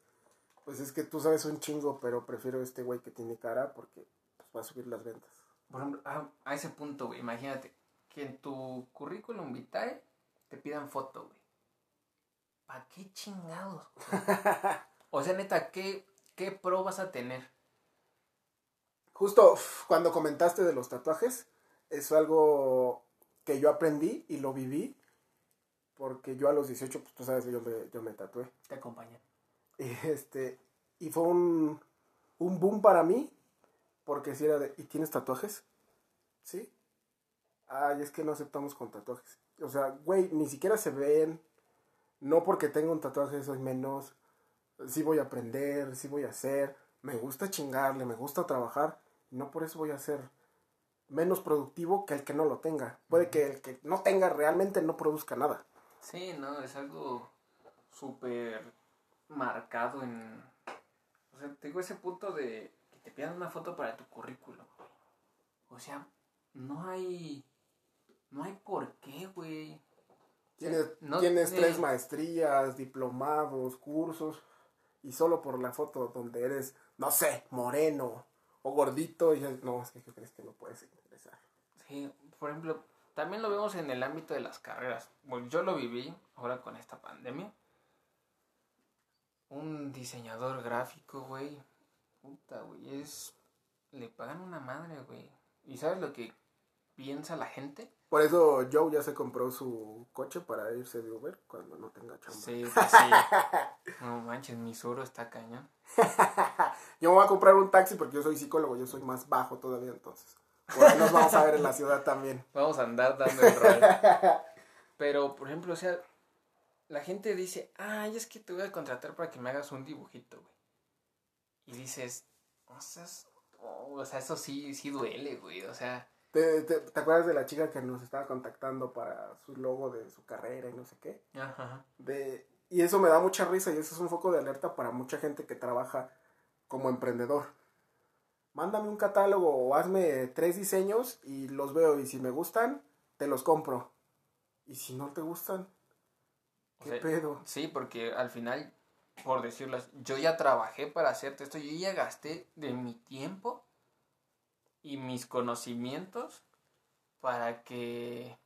pues es que tú sabes un chingo, pero prefiero este güey que tiene cara porque pues, va a subir las ventas. Por ejemplo, a, a ese punto, güey, imagínate que en tu currículum vitae te pidan foto, güey. ¿Para qué chingados? o sea, neta, ¿qué, ¿qué pro vas a tener? Justo cuando comentaste de los tatuajes, es algo que yo aprendí y lo viví, porque yo a los 18, pues tú sabes, yo me, yo me tatué. Te acompañan. Y, este, y fue un, un boom para mí, porque si era de, ¿y tienes tatuajes? Sí. Ay, es que no aceptamos con tatuajes. O sea, güey, ni siquiera se ven. No porque tenga un tatuaje soy menos. Sí voy a aprender, sí voy a hacer. Me gusta chingarle, me gusta trabajar. No por eso voy a ser menos productivo que el que no lo tenga. Puede que el que no tenga realmente no produzca nada. Sí, no, es algo súper marcado en... O sea, tengo ese punto de que te pidan una foto para tu currículum. güey. O sea, no hay... No hay por qué, güey. Tienes, No tienes tiene- tres maestrías, diplomados, cursos, y solo por la foto donde eres, no sé, moreno o gordito, y no, es que ¿qué crees que no puedes ingresar. Sí, por ejemplo, también lo vemos en el ámbito de las carreras. Bueno, yo lo viví ahora con esta pandemia. Un diseñador gráfico, güey. Puta, güey, es... Le pagan una madre, güey. ¿Y sabes lo que piensa la gente? Por eso Joe ya se compró su coche para irse de Uber cuando no tenga chamba. Sí, pues sí. No manches, mi suro está cañón. Yo me voy a comprar un taxi porque yo soy psicólogo, yo soy más bajo todavía entonces. Por ahí nos vamos a ver en la ciudad también. Vamos a andar dando el rol. Pero, por ejemplo, o sea, la gente dice, ay, es que te voy a contratar para que me hagas un dibujito, güey. Y dices, o sea, es- oh, o sea, eso sí, sí duele, güey. O sea, ¿Te, te, te acuerdas de la chica que nos estaba contactando para su logo de su carrera y no sé qué? ajá. De, y eso me da mucha risa y eso es un foco de alerta para mucha gente que trabaja como emprendedor. Mándame un catálogo o hazme tres diseños y los veo y si me gustan, te los compro. Y si no te gustan, O ¿qué sea, pedo? Sí, porque al final, por decirlo así, yo ya trabajé para hacerte esto, yo ya gasté de mi tiempo y mis conocimientos para que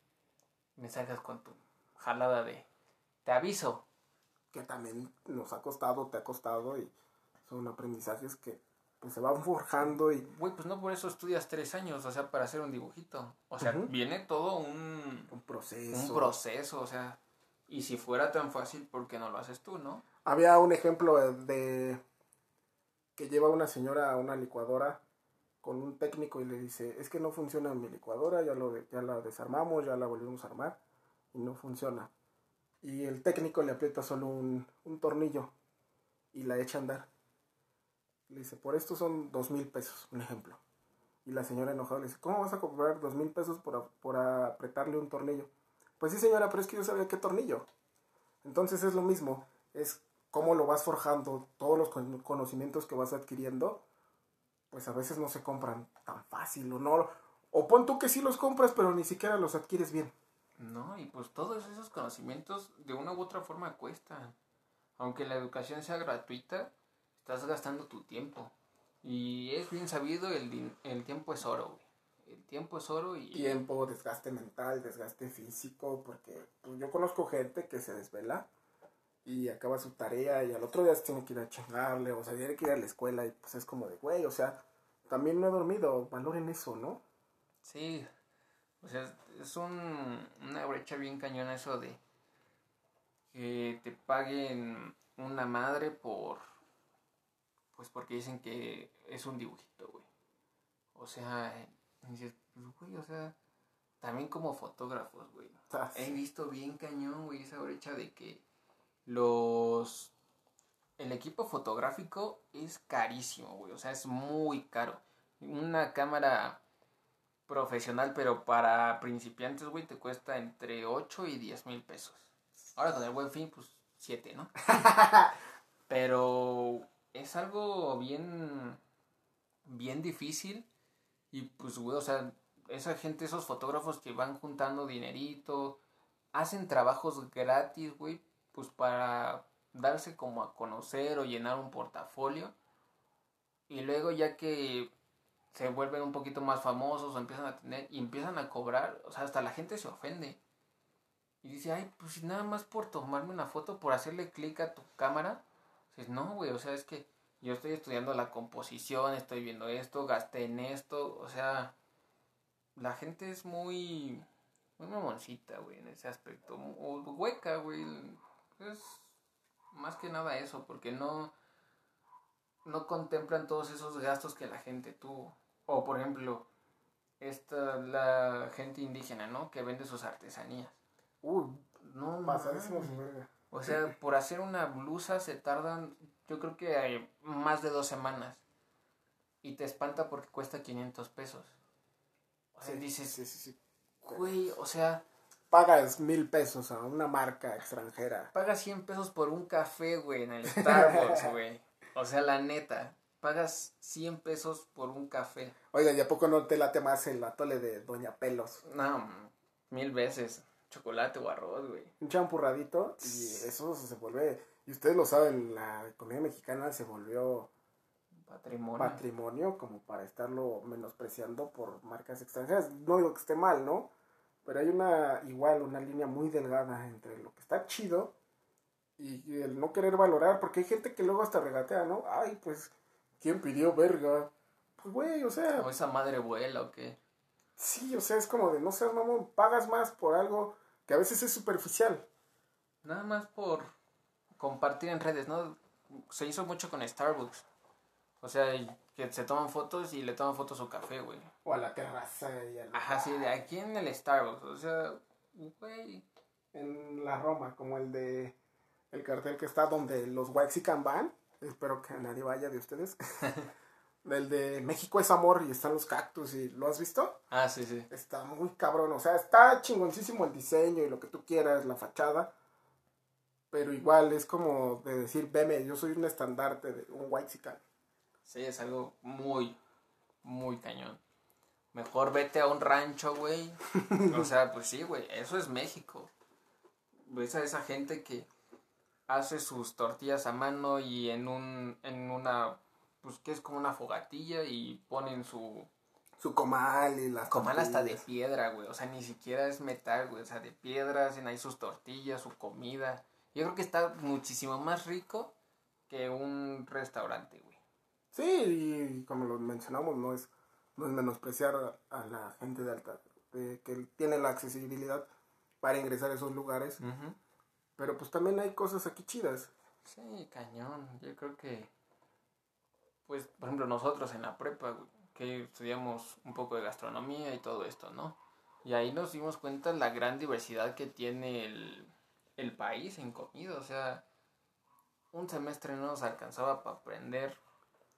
me salgas con tu jalada de te aviso. Que también nos ha costado, te ha costado y son aprendizajes que pues, se van forjando y Güey, pues no por eso estudias tres años, o sea, para hacer un dibujito. O sea, viene todo un, un proceso. un proceso, o sea, y si fuera tan fácil, ¿por qué no lo haces tú, no? Había un ejemplo de que lleva una señora a una licuadora con un técnico y le dice, es que no funciona mi licuadora, ya, lo, ya la desarmamos, ya la volvimos a armar y no funciona. Y el técnico le aprieta solo un, un tornillo y la echa a andar. Le dice, por esto son dos mil pesos, un ejemplo. Y la señora enojada le dice, ¿cómo vas a cobrar dos mil pesos por, por apretarle un tornillo? Pues sí señora, pero es que yo sabía qué tornillo. Entonces es lo mismo, es cómo lo vas forjando, todos los con- conocimientos que vas adquiriendo, pues a veces no se compran tan fácil o no. O pon tú que sí los compras, pero ni siquiera los adquieres bien. No, y pues todos esos conocimientos de una u otra forma cuestan. Aunque la educación sea gratuita, estás gastando tu tiempo. Y es bien sabido, el, el tiempo es oro, güey. El tiempo es oro y... Tiempo, desgaste mental, desgaste físico, porque pues, yo conozco gente que se desvela y acaba su tarea y al otro día se tiene que ir a chingarle, o sea, tiene que ir a la escuela y pues es como de, güey, o sea, también no he dormido, valoren eso, ¿no? Sí, o sea, es un, una brecha bien cañona eso de que te paguen una madre por, pues porque dicen que es un dibujito, güey. O sea, dices, pues, güey, o sea, también como fotógrafos, güey. Sea, He visto bien cañón, güey, esa brecha de que los... El equipo fotográfico es carísimo, güey. O sea, es muy caro. Una cámara profesional, pero para principiantes, güey, te cuesta entre 8 y 10 mil pesos. Ahora con el buen fin, pues 7, ¿no? pero es algo bien, bien difícil. Y pues, güey, o sea, esa gente, esos fotógrafos que van juntando dinerito, hacen trabajos gratis, güey, pues para darse como a conocer o llenar un portafolio. Y luego ya que se vuelven un poquito más famosos o empiezan a tener y empiezan a cobrar, o sea, hasta la gente se ofende. Y dice, ay, pues nada más por tomarme una foto, por hacerle clic a tu cámara. Dices, no, güey, o sea, es que yo estoy estudiando la composición, estoy viendo esto, gasté en esto, o sea, la gente es muy, muy mamoncita, güey, en ese aspecto, o hueca, güey, es más que nada eso, porque no, no contemplan todos esos gastos que la gente tuvo, o por ejemplo, esta, la gente indígena, ¿no? Que vende sus artesanías. Uy, No, verga. O sea, por hacer una blusa se tardan, yo creo que hay más de dos semanas. Y te espanta porque cuesta 500 pesos. O sea, Sí, dices, sí, sí, sí. güey, o sea, Pagas mil pesos a una marca extranjera. pagas 100 pesos por un café, güey, en el Starbucks, güey. O sea, la neta, pagas 100 pesos por un café. Oiga, ¿y a poco no te late más el atole de Doña Pelos? No, mil veces. Chocolate o arroz, güey. Un champurradito y eso se vuelve, y ustedes lo saben, la economía mexicana se volvió Patrimonio. patrimonio como para estarlo menospreciando por marcas extranjeras. No digo que esté mal, ¿no? Pero hay una, igual, una línea muy delgada entre lo que está chido y y el no querer valorar, porque hay gente que luego hasta regatea, ¿no? Ay, pues, ¿quién pidió verga? Pues, güey, o sea, o esa madre vuela o qué. sí, o sea, es como de no ser mamón, pagas más por algo que a veces es superficial. Nada más por compartir en redes, ¿no? Se hizo mucho con Starbucks. O sea, que se toman fotos y le toman fotos a su café, güey. O a la terraza y al... Ajá, sí, de aquí en el Starbucks. O sea, güey. en la Roma, como el de el cartel que está donde los Waxican van. Espero que nadie vaya de ustedes. el de México es amor y están los cactus y ¿lo has visto? Ah, sí, sí. Está muy cabrón, o sea, está chingoncísimo el diseño y lo que tú quieras, la fachada. Pero igual es como de decir, veme, yo soy un estandarte de un Waxican. Sí, es algo muy, muy cañón. Mejor vete a un rancho, güey. o sea, pues sí, güey, eso es México. Ves a esa gente que hace sus tortillas a mano y en un en una pues que es como una fogatilla y ponen su su comal y las comal hasta de piedra, güey, o sea, ni siquiera es metal, güey, o sea, de piedra hacen ahí sus tortillas, su comida. Yo creo que está muchísimo más rico que un restaurante, güey. Sí, y como lo mencionamos, no es no es menospreciar a, la gente de alta de, que tiene la accesibilidad para ingresar a esos lugares. Pero pues también hay cosas aquí chidas. Sí, cañón. Yo creo que, pues, por ejemplo, nosotros en la prepa, que estudiamos un poco de gastronomía y todo esto, ¿no? Y ahí nos dimos cuenta la gran diversidad que tiene el, el país en comida. O sea, un semestre no nos alcanzaba para aprender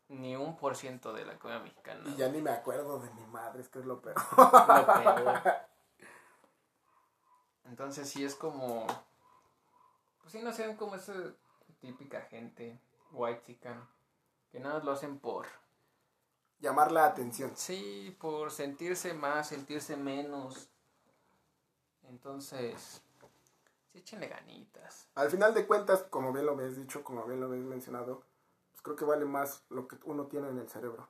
ni un por ciento de la comida mexicana. Y ya ni me acuerdo de mi madre, es que es lo peor. Lo peor. Entonces sí es como pues sí, no sean como esa típica gente white chican que nada lo hacen por llamar la atención. Sí, por sentirse más, sentirse menos. Entonces, échenle ganitas. Al final de cuentas, como bien lo habéis dicho, como bien lo habéis mencionado, pues creo que vale más lo que uno tiene en el cerebro.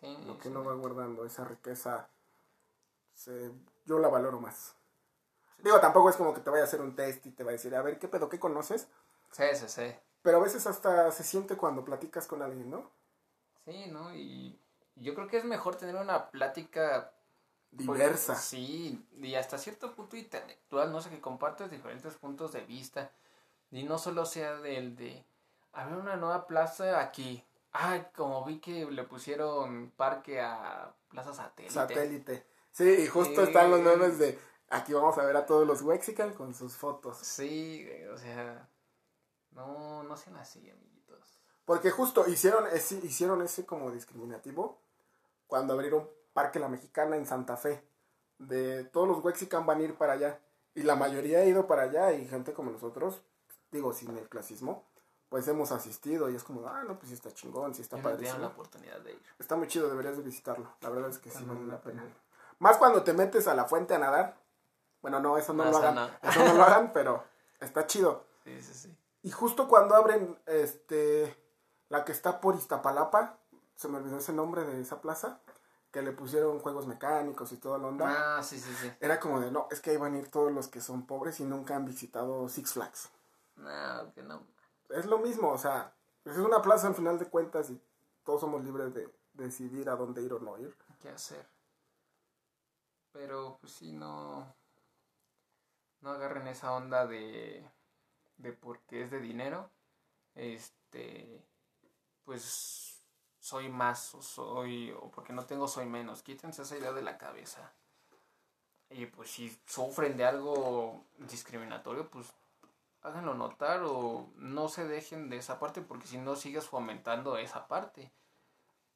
Sí, lo que uno va guardando, esa riqueza, yo la valoro más. Digo, tampoco es como que te vaya a hacer un test y te va a decir, a ver, ¿qué pedo, qué conoces? Sí, sí, sí. Pero a veces hasta se siente cuando platicas con alguien, ¿no? Sí, ¿no? Y yo creo que es mejor tener una plática pues, diversa. sí, y hasta cierto punto intelectual, no sé, que compartes diferentes puntos de vista. Y no solo sea del de, haber una nueva plaza aquí. Ay, como vi que le pusieron parque a Plaza Satélite. Satélite. Sí, y justo están los memes de Aquí vamos a ver a todos los Wexican con sus fotos. Sí, o sea, no, no sean así, amiguitos. Porque justo hicieron ese, hicieron ese como discriminativo cuando abrieron Parque La Mexicana en Santa Fe. De todos los Wexican van a ir para allá. Y la mayoría ha ido para allá y gente como nosotros, digo, sin el clasismo, pues hemos asistido y es como, ah, no, pues sí está chingón, sí está padre. la oportunidad de ir. Está muy chido, deberías de visitarlo. La verdad es que sí vale la pena. Más cuando te metes a la fuente a nadar, bueno, no, eso no, lo hagan. Eso no lo hagan, pero está chido. Sí, sí, sí. Y justo cuando abren este la que está por Iztapalapa, se me olvidó ese nombre de esa plaza, que le pusieron juegos mecánicos y toda la onda. Ah, sí, sí, sí. Era como de, no, es que ahí van a ir todos los que son pobres y nunca han visitado Six Flags. No, que no. Es lo mismo, o sea, es una plaza en final de cuentas y todos somos libres de decidir a dónde ir o no ir. ¿Qué hacer? Pero pues sí, no no agarren esa onda de, de porque es de dinero, este, pues soy más o soy, o porque no tengo soy menos, quítense esa idea de la cabeza. Y pues si sufren de algo discriminatorio, pues háganlo notar o no se dejen de esa parte porque si no sigues fomentando esa parte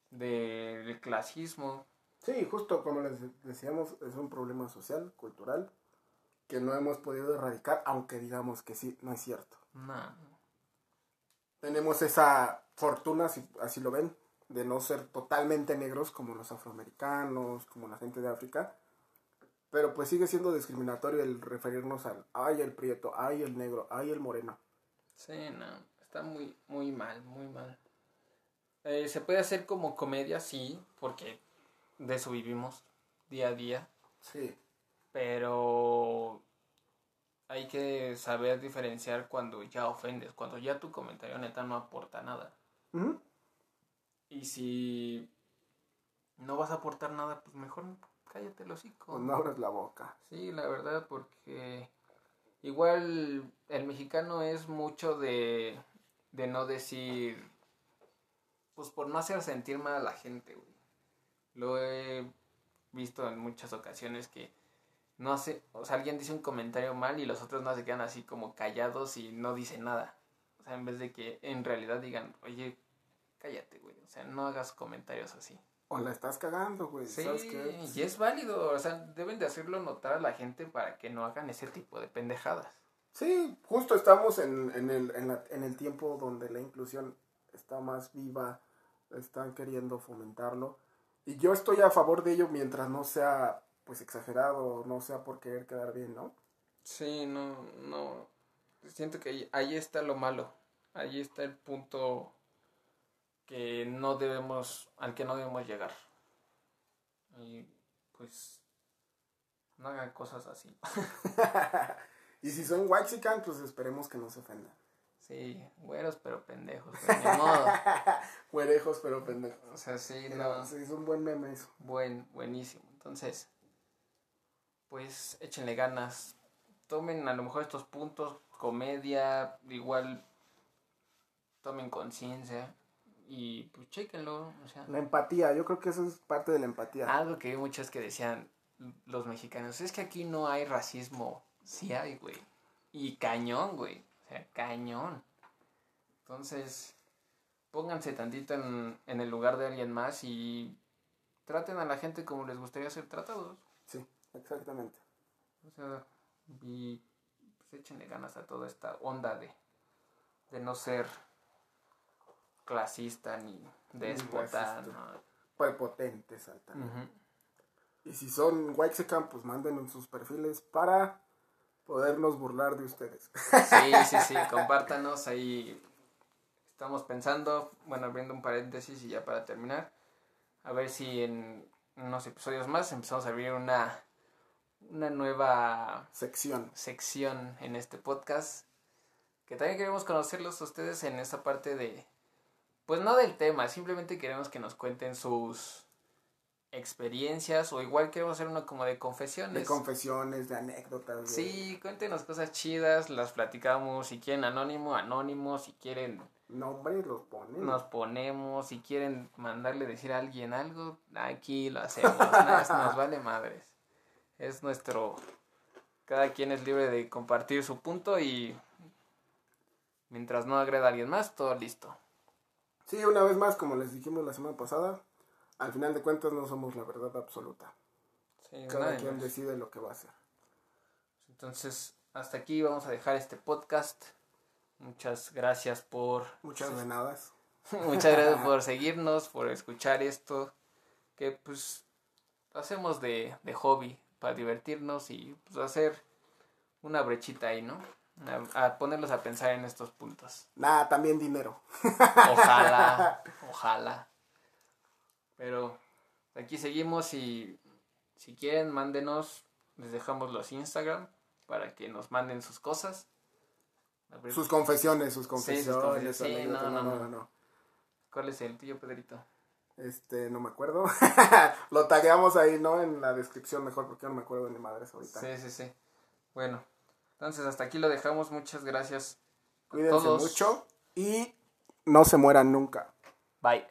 del clasismo. Sí, justo como les decíamos, es un problema social, cultural, que no hemos podido erradicar, aunque digamos que sí, no es cierto. No. Tenemos esa fortuna, si así lo ven, de no ser totalmente negros como los afroamericanos, como la gente de África. Pero pues sigue siendo discriminatorio el referirnos al, ay, el prieto, ay, el negro, ay, el moreno. Sí, no, está muy, muy mal, muy mal. Eh, se puede hacer como comedia, sí, porque de eso vivimos día a día. Sí. Pero hay que saber diferenciar cuando ya ofendes, cuando ya tu comentario neta no aporta nada. Y si no vas a aportar nada, pues mejor cállate el hocico. Pues no abres la boca. Sí, la verdad, porque igual el mexicano es mucho de, de no decir, pues por no hacer sentir mal a la gente, güey. Lo he visto en muchas ocasiones que no hace, o sea, alguien dice un comentario mal y los otros no se quedan así como callados y no dicen nada. O sea, en vez de que en realidad digan, oye, cállate, güey. O sea, no hagas comentarios así. O la estás cagando, güey. Sí, ¿Sabes qué? y es válido. O sea, deben de hacerlo notar a la gente para que no hagan ese tipo de pendejadas. Sí, justo estamos en, en, el, en, la- en el tiempo donde la inclusión está más viva, están queriendo fomentarlo. Y yo estoy a favor de ello mientras no sea pues exagerado, no sea por querer quedar bien, ¿no? Sí, no, no. Siento que ahí, ahí está lo malo. Ahí está el punto que no debemos, al que no debemos llegar. Y pues no hagan cosas así. y si son waxican, pues esperemos que no se ofendan. Sí, güeros pero pendejos, ni modo. Güerejos, pero pendejos. O sea, sí, Pero, no. sí, es un buen meme eso. Buen, buenísimo. Entonces, pues échenle ganas. Tomen a lo mejor estos puntos, comedia, igual tomen conciencia y pues chéquenlo. O sea, La empatía, yo creo que eso es parte de la empatía. algo que vi muchos que decían los mexicanos, es que aquí no hay racismo. Sí hay, güey. Y cañón, güey. O sea, cañón. Entonces, pónganse tantito en, en el lugar de alguien más y traten a la gente como les gustaría ser tratados. Sí, exactamente. O sea, y pues échenle ganas a toda esta onda de, de no ser clasista ni déspota. ¿no? Prepotentes. Y si son Waxican, pues manden en sus perfiles para podernos burlar de ustedes. Sí, sí, sí, compártanos ahí. Estamos pensando, bueno, abriendo un paréntesis y ya para terminar, a ver si en unos episodios más empezamos a abrir una, una nueva Sección. sección en este podcast. Que también queremos conocerlos a ustedes en esa parte de. Pues no del tema, simplemente queremos que nos cuenten sus experiencias o igual queremos hacer uno como de confesiones. De confesiones, de anécdotas. de- Sí, cuéntenos cosas chidas, las platicamos. Si quieren anónimo, anónimo. Si quieren, Nombres los nos ponemos. Si quieren mandarle decir a alguien algo, aquí lo hacemos. Eso nos vale madres. Es nuestro. Cada quien es libre de compartir su punto y. Mientras no agreda a alguien más, todo listo. Sí, una vez más, como les dijimos la semana pasada, al final de cuentas no somos la verdad absoluta. Sí, Cada quien más. decide lo que va a hacer. Entonces, hasta aquí vamos a dejar este podcast. Muchas gracias por Muchas venadas. Muchas gracias por seguirnos, por escuchar esto, que pues hacemos de, de hobby para divertirnos y pues hacer una brechita ahí, ¿no? A, a ponerlos a pensar en estos puntos. Nada, también dinero. Ojalá, ojalá. Pero aquí seguimos y si quieren mándenos, les dejamos los Instagram para que nos manden sus cosas. Sus confesiones, sus sus confesiones. Sí, no, no, no, no. no, no. ¿Cuál es el tuyo, Pedrito? Este, no me acuerdo. Lo tagueamos ahí, ¿no? En la descripción mejor, porque no me acuerdo ni madres ahorita. Sí, sí, sí. Bueno, entonces hasta aquí lo dejamos. Muchas gracias. a Cuídense todos. mucho y no se mueran nunca. Bye.